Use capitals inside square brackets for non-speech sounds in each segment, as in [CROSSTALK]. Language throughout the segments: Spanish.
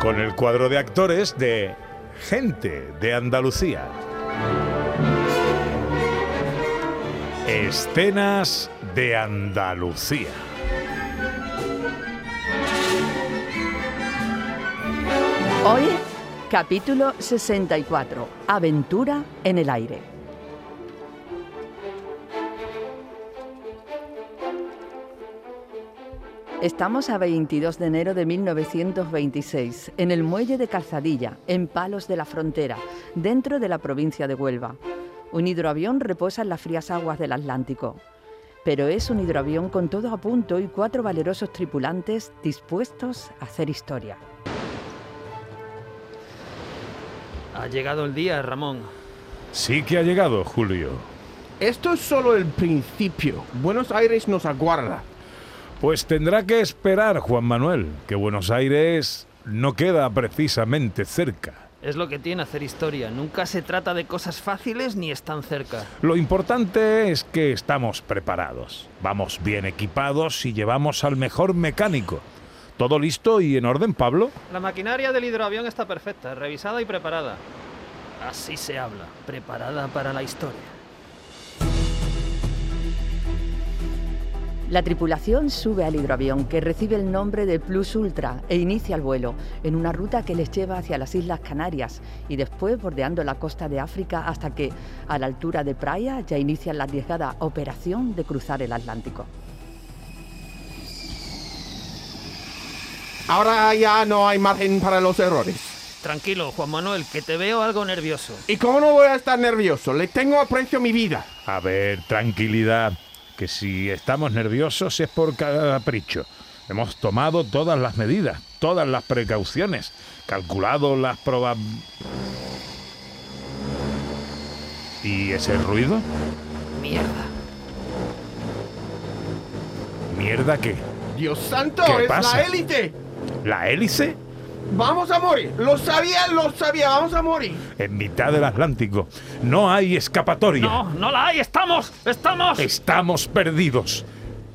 Con el cuadro de actores de Gente de Andalucía. Escenas de Andalucía. Hoy, capítulo 64. Aventura en el aire. Estamos a 22 de enero de 1926, en el muelle de Calzadilla, en Palos de la Frontera, dentro de la provincia de Huelva. Un hidroavión reposa en las frías aguas del Atlántico. Pero es un hidroavión con todo a punto y cuatro valerosos tripulantes dispuestos a hacer historia. Ha llegado el día, Ramón. Sí que ha llegado, Julio. Esto es solo el principio. Buenos Aires nos aguarda. Pues tendrá que esperar, Juan Manuel, que Buenos Aires no queda precisamente cerca. Es lo que tiene hacer historia. Nunca se trata de cosas fáciles ni están cerca. Lo importante es que estamos preparados. Vamos bien equipados y llevamos al mejor mecánico. ¿Todo listo y en orden, Pablo? La maquinaria del hidroavión está perfecta, revisada y preparada. Así se habla, preparada para la historia. La tripulación sube al hidroavión que recibe el nombre de Plus Ultra e inicia el vuelo en una ruta que les lleva hacia las Islas Canarias y después bordeando la costa de África hasta que, a la altura de Praia, ya inician la arriesgada operación de cruzar el Atlántico. Ahora ya no hay margen para los errores. Tranquilo, Juan Manuel, que te veo algo nervioso. ¿Y cómo no voy a estar nervioso? Le tengo aprecio a mi vida. A ver, tranquilidad, que si estamos nerviosos es por capricho. Hemos tomado todas las medidas, todas las precauciones, calculado las probab... ¿Y ese ruido? Mierda. ¿Mierda qué? Dios santo, ¿Qué es pasa? la élite. ¿La hélice? Vamos a morir. Lo sabía, lo sabía. Vamos a morir. En mitad del Atlántico. No hay escapatoria. No, no la hay, estamos, estamos. Estamos perdidos.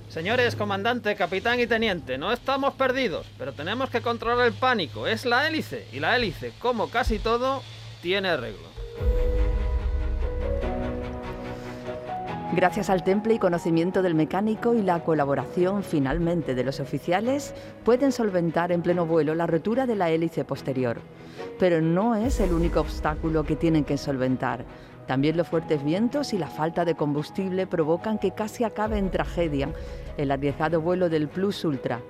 Señores, comandante, capitán y teniente, no estamos perdidos, pero tenemos que controlar el pánico. Es la hélice, y la hélice, como casi todo, tiene arreglo. Gracias al temple y conocimiento del mecánico y la colaboración finalmente de los oficiales, pueden solventar en pleno vuelo la rotura de la hélice posterior. Pero no es el único obstáculo que tienen que solventar. También los fuertes vientos y la falta de combustible provocan que casi acabe en tragedia el arriesgado vuelo del Plus Ultra.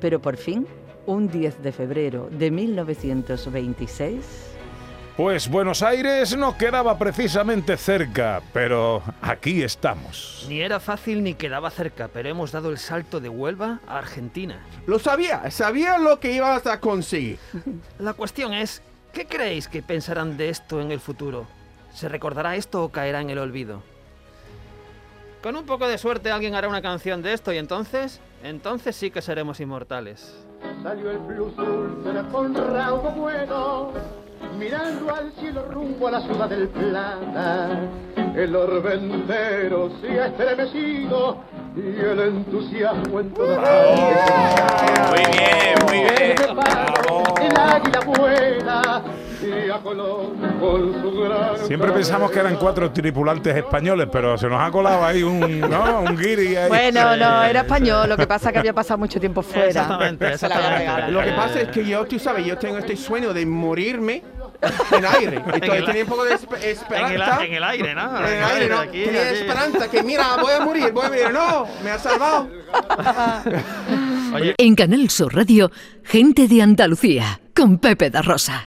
Pero por fin, un 10 de febrero de 1926... Pues Buenos Aires no quedaba precisamente cerca, pero aquí estamos. Ni era fácil ni quedaba cerca, pero hemos dado el salto de Huelva a Argentina. Lo sabía. Sabía lo que ibas a conseguir. [LAUGHS] La cuestión es, ¿qué creéis que pensarán de esto en el futuro? ¿Se recordará esto o caerá en el olvido? Con un poco de suerte alguien hará una canción de esto y entonces, entonces sí que seremos inmortales. Salió el con raudo mirando al cielo rumbo a la ciudad del Plata. El orbe entero se ha estremecido y el entusiasmo en toda Muy bien, muy bien. El águila vuela y a Colón con su gran Siempre pensamos que eran cuatro tripulantes españoles, pero se nos ha colado ahí un, ¿no? un guiri ahí. Bueno, no, era español, lo que pasa es que había pasado mucho tiempo fuera. Exactamente, exactamente. Lo que pasa es que yo, tú sabes, yo tengo este sueño de morirme en aire. [LAUGHS] Tenía un poco de esp- En el, esperanza. en el aire, ¿no? En el aire, ¿no? Aquí, Tenía esperanza que, mira, voy a morir, voy a morir. No, me ha salvado. [LAUGHS] Oye, En Canal Sur Radio, Gente de Andalucía, con Pepe da Rosa.